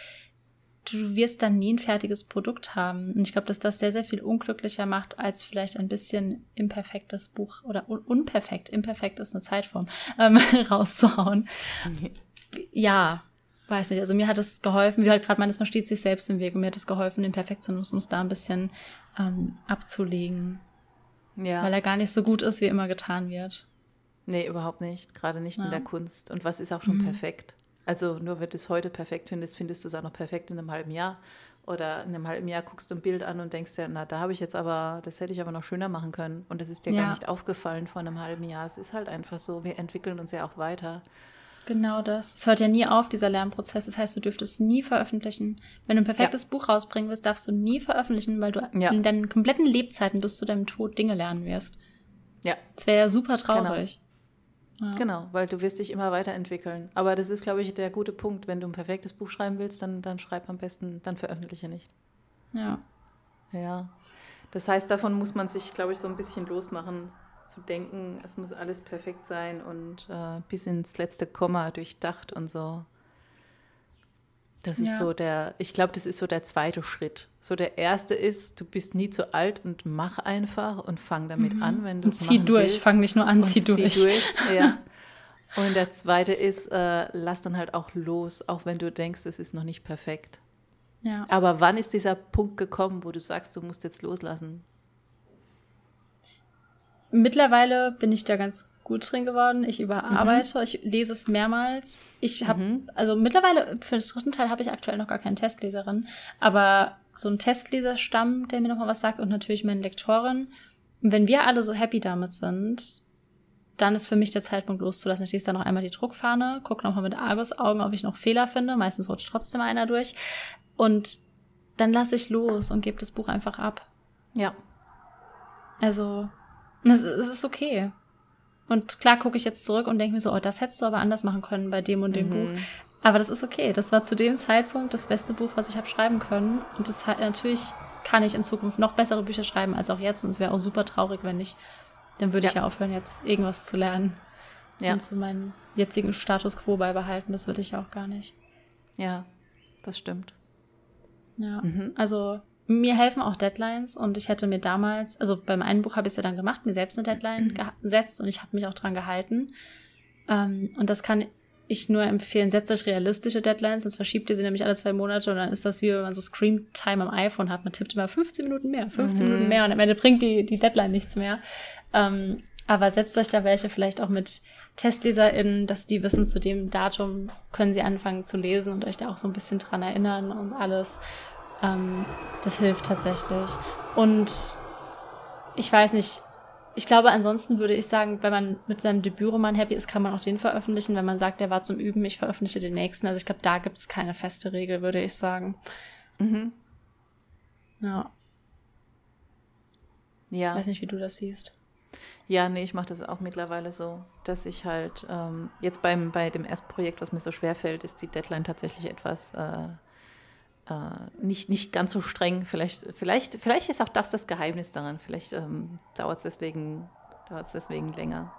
du wirst dann nie ein fertiges Produkt haben. Und ich glaube, dass das sehr, sehr viel unglücklicher macht, als vielleicht ein bisschen imperfektes Buch oder un unperfekt, imperfekt ist eine Zeitform, ähm, rauszuhauen. Ja, weiß nicht. Also mir hat es geholfen, wie halt gerade meinst, man steht sich selbst im Weg und mir hat es geholfen, den Perfektionismus da ein bisschen ähm, abzulegen. Ja. Weil er gar nicht so gut ist, wie immer getan wird. Nee, überhaupt nicht. Gerade nicht ja. in der Kunst. Und was ist auch schon mhm. perfekt? Also nur wenn du es heute perfekt findest, findest du es auch noch perfekt in einem halben Jahr. Oder in einem halben Jahr guckst du ein Bild an und denkst dir, na, da habe ich jetzt aber, das hätte ich aber noch schöner machen können. Und das ist dir ja. gar nicht aufgefallen vor einem halben Jahr. Es ist halt einfach so, wir entwickeln uns ja auch weiter. Genau das. Es hört ja nie auf, dieser Lernprozess. Das heißt, du dürftest nie veröffentlichen. Wenn du ein perfektes ja. Buch rausbringen willst, darfst du nie veröffentlichen, weil du ja. in deinen kompletten Lebzeiten bis zu deinem Tod Dinge lernen wirst. Ja. Das wäre ja super traurig. Genau. Ja. genau. weil du wirst dich immer weiterentwickeln. Aber das ist, glaube ich, der gute Punkt. Wenn du ein perfektes Buch schreiben willst, dann, dann schreib am besten, dann veröffentliche nicht. Ja. Ja. Das heißt, davon muss man sich, glaube ich, so ein bisschen losmachen, zu denken, es muss alles perfekt sein und äh, bis ins letzte Komma durchdacht und so. Das ist ja. so der, ich glaube, das ist so der zweite Schritt. So der erste ist, du bist nie zu alt und mach einfach und fang damit mhm. an, wenn du es Zieh durch, willst. fang nicht nur an, zieh durch. Zieh durch. Ja. Und der zweite ist, äh, lass dann halt auch los, auch wenn du denkst, es ist noch nicht perfekt. Ja. Aber wann ist dieser Punkt gekommen, wo du sagst, du musst jetzt loslassen? Mittlerweile bin ich da ganz gut drin geworden. Ich überarbeite, mhm. ich lese es mehrmals. Ich habe, mhm. also mittlerweile, für den dritten Teil habe ich aktuell noch gar keine Testleserin, aber so ein Testleserstamm, der mir nochmal was sagt und natürlich meine Lektorin. Und wenn wir alle so happy damit sind, dann ist für mich der Zeitpunkt loszulassen. Ich lese dann noch einmal die Druckfahne, gucke nochmal mit Argus-Augen, ob ich noch Fehler finde. Meistens rutscht trotzdem einer durch. Und dann lasse ich los und gebe das Buch einfach ab. Ja. Also, es, es ist okay. Und klar gucke ich jetzt zurück und denke mir so, oh, das hättest du aber anders machen können bei dem und dem mhm. Buch. Aber das ist okay. Das war zu dem Zeitpunkt das beste Buch, was ich habe schreiben können. Und das halt, natürlich kann ich in Zukunft noch bessere Bücher schreiben als auch jetzt. Und es wäre auch super traurig, wenn ich, dann würde ja. ich ja aufhören, jetzt irgendwas zu lernen. Ja. Und zu meinem jetzigen Status quo beibehalten. Das würde ich auch gar nicht. Ja, das stimmt. Ja, mhm. also mir helfen auch Deadlines und ich hätte mir damals, also beim einen Buch habe ich es ja dann gemacht, mir selbst eine Deadline mhm. gesetzt und ich habe mich auch dran gehalten. Ähm, und das kann ich nur empfehlen, setzt euch realistische Deadlines, sonst verschiebt ihr sie nämlich alle zwei Monate und dann ist das wie wenn man so Screen Time am iPhone hat. Man tippt immer 15 Minuten mehr, 15 mhm. Minuten mehr und am Ende bringt die, die Deadline nichts mehr. Ähm, aber setzt euch da welche vielleicht auch mit TestleserInnen, dass die wissen, zu dem Datum können sie anfangen zu lesen und euch da auch so ein bisschen dran erinnern und alles. Ähm, das hilft tatsächlich. Und ich weiß nicht, ich glaube, ansonsten würde ich sagen, wenn man mit seinem Debütroman happy ist, kann man auch den veröffentlichen. Wenn man sagt, der war zum Üben, ich veröffentliche den nächsten. Also ich glaube, da gibt es keine feste Regel, würde ich sagen. Mhm. Ja. Ja. Ich weiß nicht, wie du das siehst. Ja, nee, ich mache das auch mittlerweile so, dass ich halt ähm, jetzt beim bei dem ersten Projekt, was mir so schwer fällt, ist die Deadline tatsächlich etwas äh, äh, nicht, nicht ganz so streng. Vielleicht, vielleicht, vielleicht ist auch das das Geheimnis daran. Vielleicht ähm, dauert es deswegen, deswegen länger.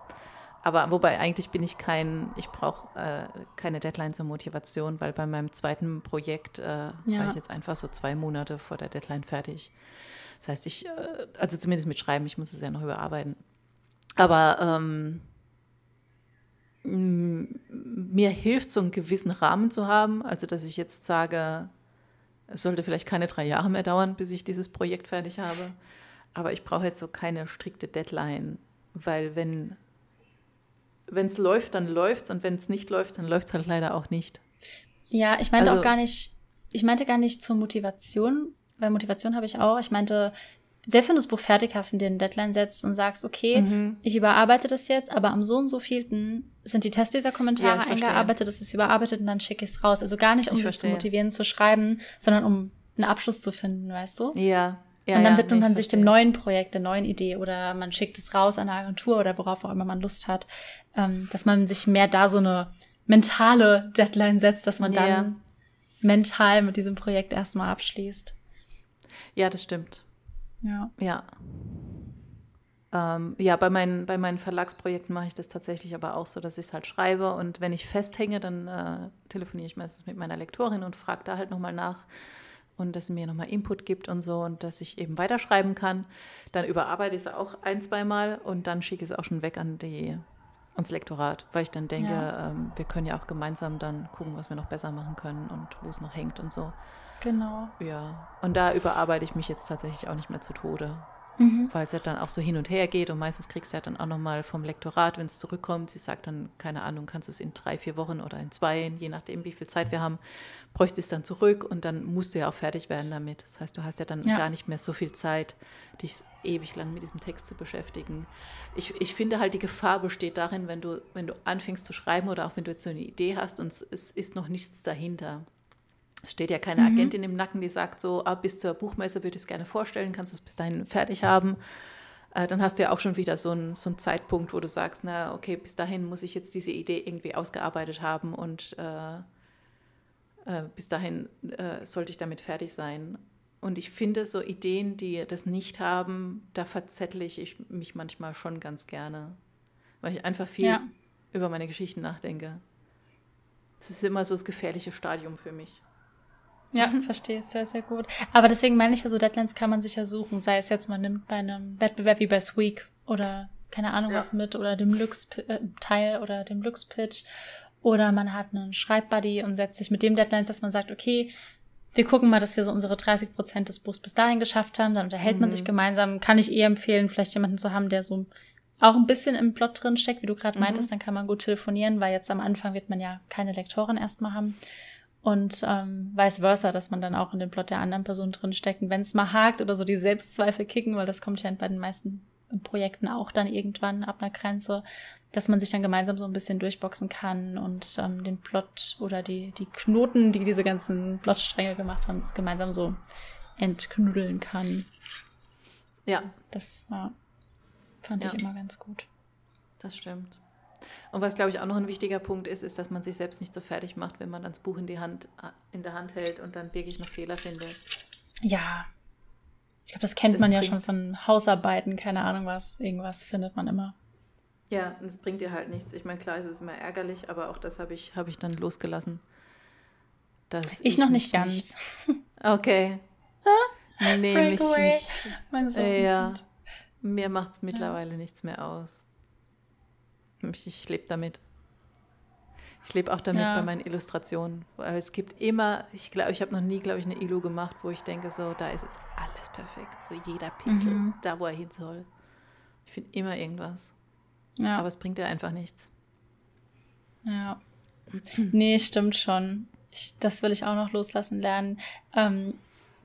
Aber wobei eigentlich bin ich kein, ich brauche äh, keine Deadline zur Motivation, weil bei meinem zweiten Projekt äh, ja. war ich jetzt einfach so zwei Monate vor der Deadline fertig. Das heißt, ich, äh, also zumindest mit Schreiben, ich muss es ja noch überarbeiten. Aber ähm, mir hilft, so einen gewissen Rahmen zu haben. Also, dass ich jetzt sage, es sollte vielleicht keine drei Jahre mehr dauern, bis ich dieses Projekt fertig habe. Aber ich brauche jetzt so keine strikte Deadline, weil wenn es läuft, dann läuft es und wenn es nicht läuft, dann läuft es halt leider auch nicht. Ja, ich meinte also, auch gar nicht, ich meinte gar nicht zur Motivation, weil Motivation habe ich auch. Ich meinte, selbst wenn du das Buch fertig hast und dir eine Deadline setzt und sagst, okay, mhm. ich überarbeite das jetzt, aber am so und so vielten sind die Testleser-Kommentare ja, eingearbeitet, das ist überarbeitet und dann schicke ich es raus. Also gar nicht, um dich zu motivieren zu schreiben, sondern um einen Abschluss zu finden, weißt du? Ja. ja und dann widmet man sich dem neuen Projekt, der neuen Idee oder man schickt es raus an eine Agentur oder worauf auch immer man Lust hat, ähm, dass man sich mehr da so eine mentale Deadline setzt, dass man dann ja. mental mit diesem Projekt erstmal abschließt. Ja, das stimmt. Ja. Ja. Ähm, ja, bei meinen, bei meinen Verlagsprojekten mache ich das tatsächlich aber auch so, dass ich es halt schreibe und wenn ich festhänge, dann äh, telefoniere ich meistens mit meiner Lektorin und frage da halt nochmal nach und dass sie mir nochmal Input gibt und so und dass ich eben weiterschreiben kann. Dann überarbeite ich es auch ein, zweimal und dann schicke ich es auch schon weg an die, ans Lektorat, weil ich dann denke, ja. ähm, wir können ja auch gemeinsam dann gucken, was wir noch besser machen können und wo es noch hängt und so. Genau. Ja, und da überarbeite ich mich jetzt tatsächlich auch nicht mehr zu Tode. Mhm. Weil es ja dann auch so hin und her geht und meistens kriegst du ja dann auch nochmal vom Lektorat, wenn es zurückkommt, sie sagt dann, keine Ahnung, kannst du es in drei, vier Wochen oder in zwei, je nachdem, wie viel Zeit wir haben, bräuchte es dann zurück und dann musst du ja auch fertig werden damit. Das heißt, du hast ja dann ja. gar nicht mehr so viel Zeit, dich ewig lang mit diesem Text zu beschäftigen. Ich, ich finde halt, die Gefahr besteht darin, wenn du, wenn du anfängst zu schreiben oder auch wenn du jetzt so eine Idee hast und es ist noch nichts dahinter es steht ja keine mhm. Agentin im Nacken, die sagt so, ah, bis zur Buchmesse würde ich es gerne vorstellen, kannst du es bis dahin fertig haben. Äh, dann hast du ja auch schon wieder so einen, so einen Zeitpunkt, wo du sagst, na okay, bis dahin muss ich jetzt diese Idee irgendwie ausgearbeitet haben und äh, äh, bis dahin äh, sollte ich damit fertig sein. Und ich finde so Ideen, die das nicht haben, da verzettle ich mich manchmal schon ganz gerne, weil ich einfach viel ja. über meine Geschichten nachdenke. Das ist immer so das gefährliche Stadium für mich. Ja, verstehe es sehr, sehr gut. Aber deswegen meine ich ja, so Deadlines kann man sich ja suchen. Sei es jetzt, man nimmt bei einem Wettbewerb wie bei Sweek oder keine Ahnung ja. was mit oder dem Lux-Teil oder dem Lux-Pitch. Oder man hat einen Schreibbuddy und setzt sich mit dem Deadlines, dass man sagt, okay, wir gucken mal, dass wir so unsere 30 Prozent des Buchs bis dahin geschafft haben. Dann unterhält mhm. man sich mhm. gemeinsam. Kann ich eher empfehlen, vielleicht jemanden zu haben, der so auch ein bisschen im Plot drin steckt, wie du gerade mhm. meintest. Dann kann man gut telefonieren, weil jetzt am Anfang wird man ja keine Lektorin erstmal haben und ähm, vice versa, dass man dann auch in den Plot der anderen Person drinsteckt. Und wenn es mal hakt oder so die Selbstzweifel kicken, weil das kommt ja bei den meisten Projekten auch dann irgendwann ab einer Grenze, dass man sich dann gemeinsam so ein bisschen durchboxen kann und ähm, den Plot oder die, die Knoten, die diese ganzen Plotstränge gemacht haben, gemeinsam so entknuddeln kann. Ja. Das ja, fand ja. ich immer ganz gut. Das stimmt. Und was, glaube ich, auch noch ein wichtiger Punkt ist, ist, dass man sich selbst nicht so fertig macht, wenn man dann das Buch in, die Hand, in der Hand hält und dann wirklich noch Fehler findet. Ja. Ich glaube, das kennt das man ja schon von Hausarbeiten, keine Ahnung was, irgendwas findet man immer. Ja, und es bringt dir halt nichts. Ich meine, klar, es ist immer ärgerlich, aber auch das habe ich, hab ich dann losgelassen. Dass ich, ich noch nicht ganz. Nicht, okay. nee, mich, mich, mein Sohn. Ja, mir macht es mittlerweile ja. nichts mehr aus. Ich, ich lebe damit. Ich lebe auch damit ja. bei meinen Illustrationen. Weil es gibt immer, ich glaube, ich habe noch nie, glaube ich, eine Illu gemacht, wo ich denke, so, da ist jetzt alles perfekt. So jeder Pixel, mhm. da wo er hin soll. Ich finde immer irgendwas. Ja. Aber es bringt ja einfach nichts. Ja. Nee, stimmt schon. Ich, das will ich auch noch loslassen lernen. Ähm,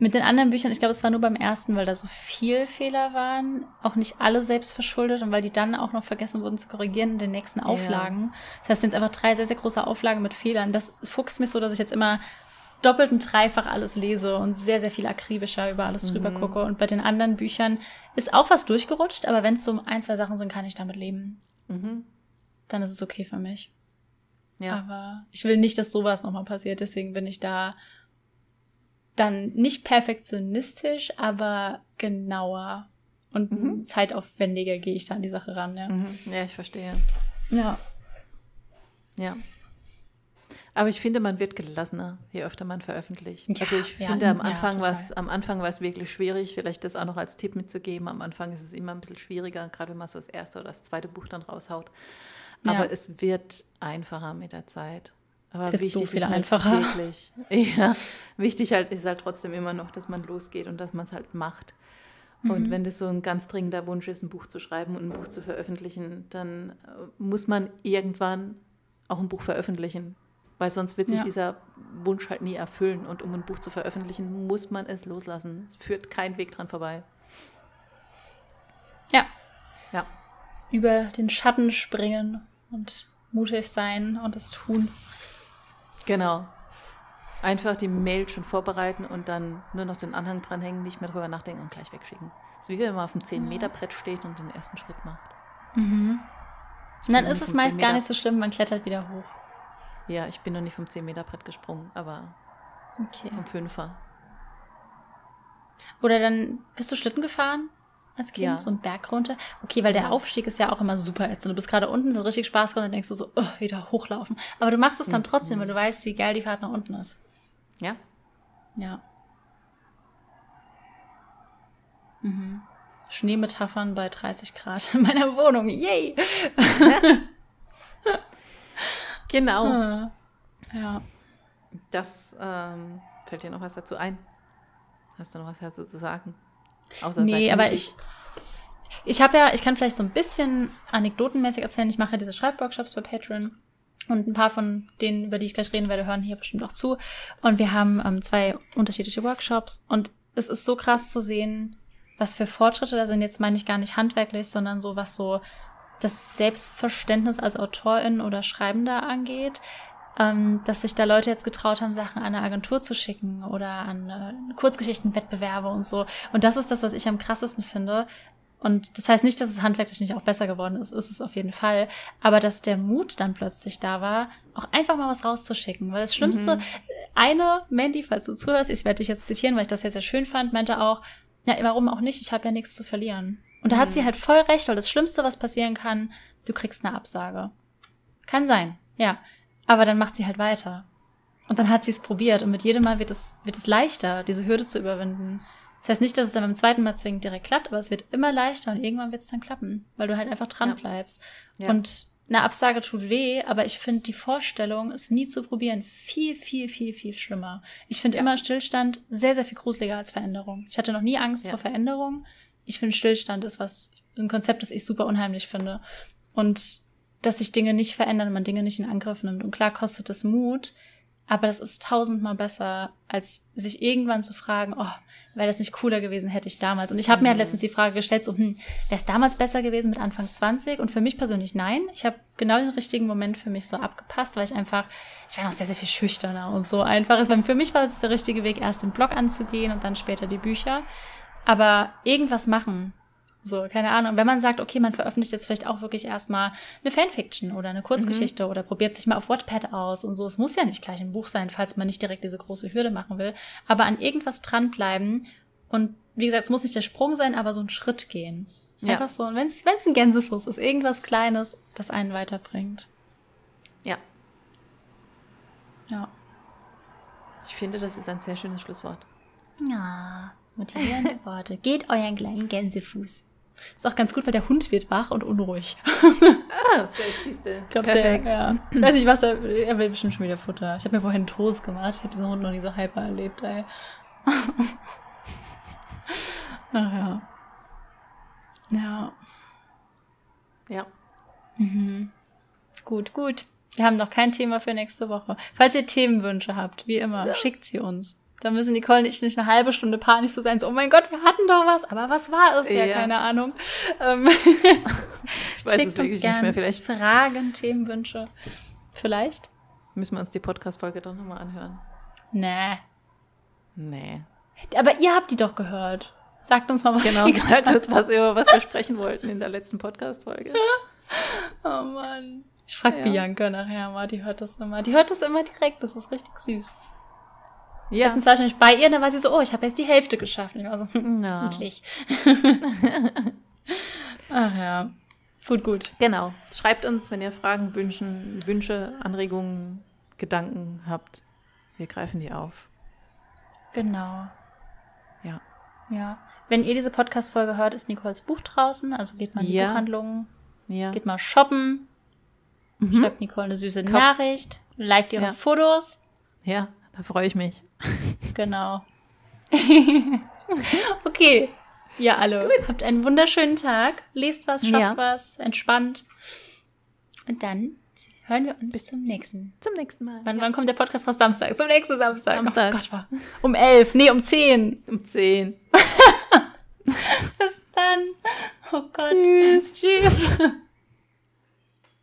mit den anderen Büchern, ich glaube, es war nur beim ersten, weil da so viel Fehler waren, auch nicht alle selbst verschuldet und weil die dann auch noch vergessen wurden zu korrigieren in den nächsten Auflagen. Ja. Das heißt, es sind einfach drei sehr, sehr große Auflagen mit Fehlern. Das fuchst mich so, dass ich jetzt immer doppelt und dreifach alles lese und sehr, sehr viel akribischer über alles mhm. drüber gucke. Und bei den anderen Büchern ist auch was durchgerutscht, aber wenn es so ein, zwei Sachen sind, kann ich damit leben. Mhm. Dann ist es okay für mich. Ja. Aber ich will nicht, dass sowas nochmal passiert, deswegen bin ich da dann nicht perfektionistisch, aber genauer und mhm. zeitaufwendiger gehe ich da an die Sache ran. Ja, mhm. ja ich verstehe. Ja. Ja. Aber ich finde, man wird gelassener, je öfter man veröffentlicht. Ja, also ich ja, finde, am Anfang ja, war es am Anfang war es wirklich schwierig, vielleicht das auch noch als Tipp mitzugeben. Am Anfang ist es immer ein bisschen schwieriger, gerade wenn man so das erste oder das zweite Buch dann raushaut. Aber es wird einfacher mit der Zeit. Aber wichtig so viel ist halt einfacher. Wirklich, ja, wichtig halt ist halt trotzdem immer noch, dass man losgeht und dass man es halt macht. Und Mhm. wenn das so ein ganz dringender Wunsch ist, ein Buch zu schreiben und ein Buch zu veröffentlichen, dann äh, muss man irgendwann auch ein Buch veröffentlichen. Weil sonst wird sich Ja. dieser Wunsch halt nie erfüllen. Und um ein Buch zu veröffentlichen, muss man es loslassen. Es führt kein Weg dran vorbei. Ja. Ja. Über den Schatten springen und mutig sein und es tun. Genau. Einfach die Mail schon vorbereiten und dann nur noch den Anhang dranhängen, nicht mehr drüber nachdenken und gleich wegschicken. Das ist wie wenn man auf dem 10-Meter-Brett steht und den ersten Schritt macht. Und dann ist es meist gar 10 nicht so schlimm, man klettert wieder hoch. Ja, ich bin noch nicht vom 10-Meter-Brett gesprungen, aber Okay. vom Fünfer. Oder dann bist du Schlitten gefahren als Kind, Ja. so einen Berg runter. Okay, weil der Ja. Aufstieg ist ja auch immer super ätzend. Du bist gerade unten, so richtig Spaß und dann denkst du so, oh, wieder hochlaufen. Aber du machst es dann trotzdem, weil du weißt, wie geil die Fahrt nach unten ist. Ja? Ja. Mhm. Schneemetaphern bei 30 Grad in meiner Wohnung. Yay! Genau. Ah. Ja. Das ähm, fällt dir noch was dazu ein? Hast du noch was dazu zu sagen? Außer Nee, aber ich. Ich habe ja, ich kann vielleicht so ein bisschen anekdotenmäßig erzählen. Ich mache diese Schreibworkshops bei Patreon. Und ein paar von denen, über die ich gleich reden werde, hören hier bestimmt auch zu. Und wir haben ähm, zwei unterschiedliche Workshops. Und es ist so krass zu sehen, was für Fortschritte da sind. Jetzt meine ich gar nicht handwerklich, sondern so, was so das Selbstverständnis als Autorin oder Schreibender angeht. Ähm, dass sich da Leute jetzt getraut haben, Sachen an eine Agentur zu schicken oder an äh, Kurzgeschichtenwettbewerbe und so. Und das ist das, was ich am krassesten finde. Und das heißt nicht, dass es handwerklich nicht auch besser geworden ist, ist es auf jeden Fall. Aber dass der Mut dann plötzlich da war, auch einfach mal was rauszuschicken. Weil das Schlimmste, eine Mandy, falls du zuhörst, ich werde dich jetzt zitieren, weil ich das sehr, sehr schön fand, meinte auch, ja, warum auch nicht, ich habe ja nichts zu verlieren. Und da hat sie halt voll recht, weil das Schlimmste, was passieren kann, du kriegst eine Absage. Kann sein, ja. Aber dann macht sie halt weiter. Und dann hat sie es probiert und mit jedem Mal wird es, wird es leichter, diese Hürde zu überwinden. Das heißt nicht, dass es dann beim zweiten Mal zwingend direkt klappt, aber es wird immer leichter und irgendwann wird es dann klappen, weil du halt einfach dran Ja. bleibst. Ja. Und eine Absage tut weh, aber ich finde die Vorstellung, es nie zu probieren, viel, viel, viel, viel schlimmer. Ich finde Ja. immer Stillstand sehr, sehr viel gruseliger als Veränderung. Ich hatte noch nie Angst Ja. vor Veränderung. Ich finde Stillstand ist was, ein Konzept, das ich super unheimlich finde. Und dass sich Dinge nicht verändern, man Dinge nicht in Angriff nimmt. Und klar kostet es Mut, aber das ist tausendmal besser, als sich irgendwann zu fragen, oh, wäre das nicht cooler gewesen, hätte ich damals. Und ich habe mir halt Mhm. letztens die Frage gestellt, so, hm, wäre es damals besser gewesen mit Anfang 20? Und für mich persönlich nein. Ich habe genau den richtigen Moment für mich so abgepasst, weil ich einfach, ich war noch sehr, sehr viel schüchterner und so einfach. Weil für mich war es der richtige Weg, erst den Blog anzugehen und dann später die Bücher. Aber irgendwas machen. So, keine Ahnung. Wenn man sagt, okay, man veröffentlicht jetzt vielleicht auch wirklich erstmal eine Fanfiction oder eine Kurzgeschichte oder probiert sich mal auf Wattpad aus und so. Es muss ja nicht gleich ein Buch sein, falls man nicht direkt diese große Hürde machen will. Aber an irgendwas dranbleiben und wie gesagt, es muss nicht der Sprung sein, aber so einen Schritt gehen. Ja. Einfach so. Und wenn es ein Gänsefuß ist, irgendwas Kleines, das einen weiterbringt. Ja, Ja. ich finde, das ist ein sehr schönes Schlusswort. Ja, motivierende Worte. Geht euren kleinen Gänsefuß. Ist auch ganz gut, weil der Hund wird wach und unruhig. Ah, so, siehst du. Ich glaube, der, ja. Weiß nicht, was er, er will bestimmt schon wieder Futter. Ich habe mir vorhin Toast gemacht. Ich habe diesen Hund noch nie so hyper erlebt, ey. Ach ja. Ja. Ja. Gut, gut. Wir haben noch kein Thema für nächste Woche. Falls ihr Themenwünsche habt, wie immer, schickt sie uns. Da müssen Nicole nicht, nicht eine halbe Stunde panisch zu sein, so, oh mein Gott, wir hatten doch was, aber was war es? Ja, Ja. keine Ahnung. Ähm, Ich weiß schickt es wirklich uns nicht gerne mehr. Vielleicht Fragen, Themenwünsche. Vielleicht? müssen wir uns die Podcast-Folge doch nochmal anhören. Nee. Nee. Aber ihr habt die doch gehört. Sagt uns mal, was Genau, ihr sagt uns, was, über was wir sprechen wollten in der letzten Podcast-Folge. Oh Mann. Ich frag Ja. Bianca nachher mal, die hört das immer. Die hört das immer direkt, das ist richtig süß. Ja. Letztens war ich nämlich bei ihr, dann war sie so, oh, ich habe jetzt die Hälfte geschafft. Ich war so, hm, Ja. endlich. Ach ja. Gut, gut. Genau. Schreibt uns, wenn ihr Fragen, Wünschen, Wünsche, Anregungen, Gedanken habt. Wir greifen die auf. Genau. Ja. Ja. Wenn ihr diese Podcast-Folge hört, ist Nicoles Buch draußen. Also geht mal in die Ja. Buchhandlung, Ja. geht mal shoppen, Mhm. schreibt Nicole eine süße Kauf- Nachricht, liked ihre Ja. Fotos. Ja, da freue ich mich. Genau. okay. Ja, alle. Habt einen wunderschönen Tag. Lest was, schafft Ja. was, entspannt. Und dann hören wir uns bis zum nächsten. Zum nächsten Mal. Wann, wann kommt der Podcast raus? Samstag. Zum nächsten Samstag. Samstag. Oh Gott, war. Um elf. Nee, um zehn. Um 10. Bis dann. Oh Gott. Tschüss. Tschüss.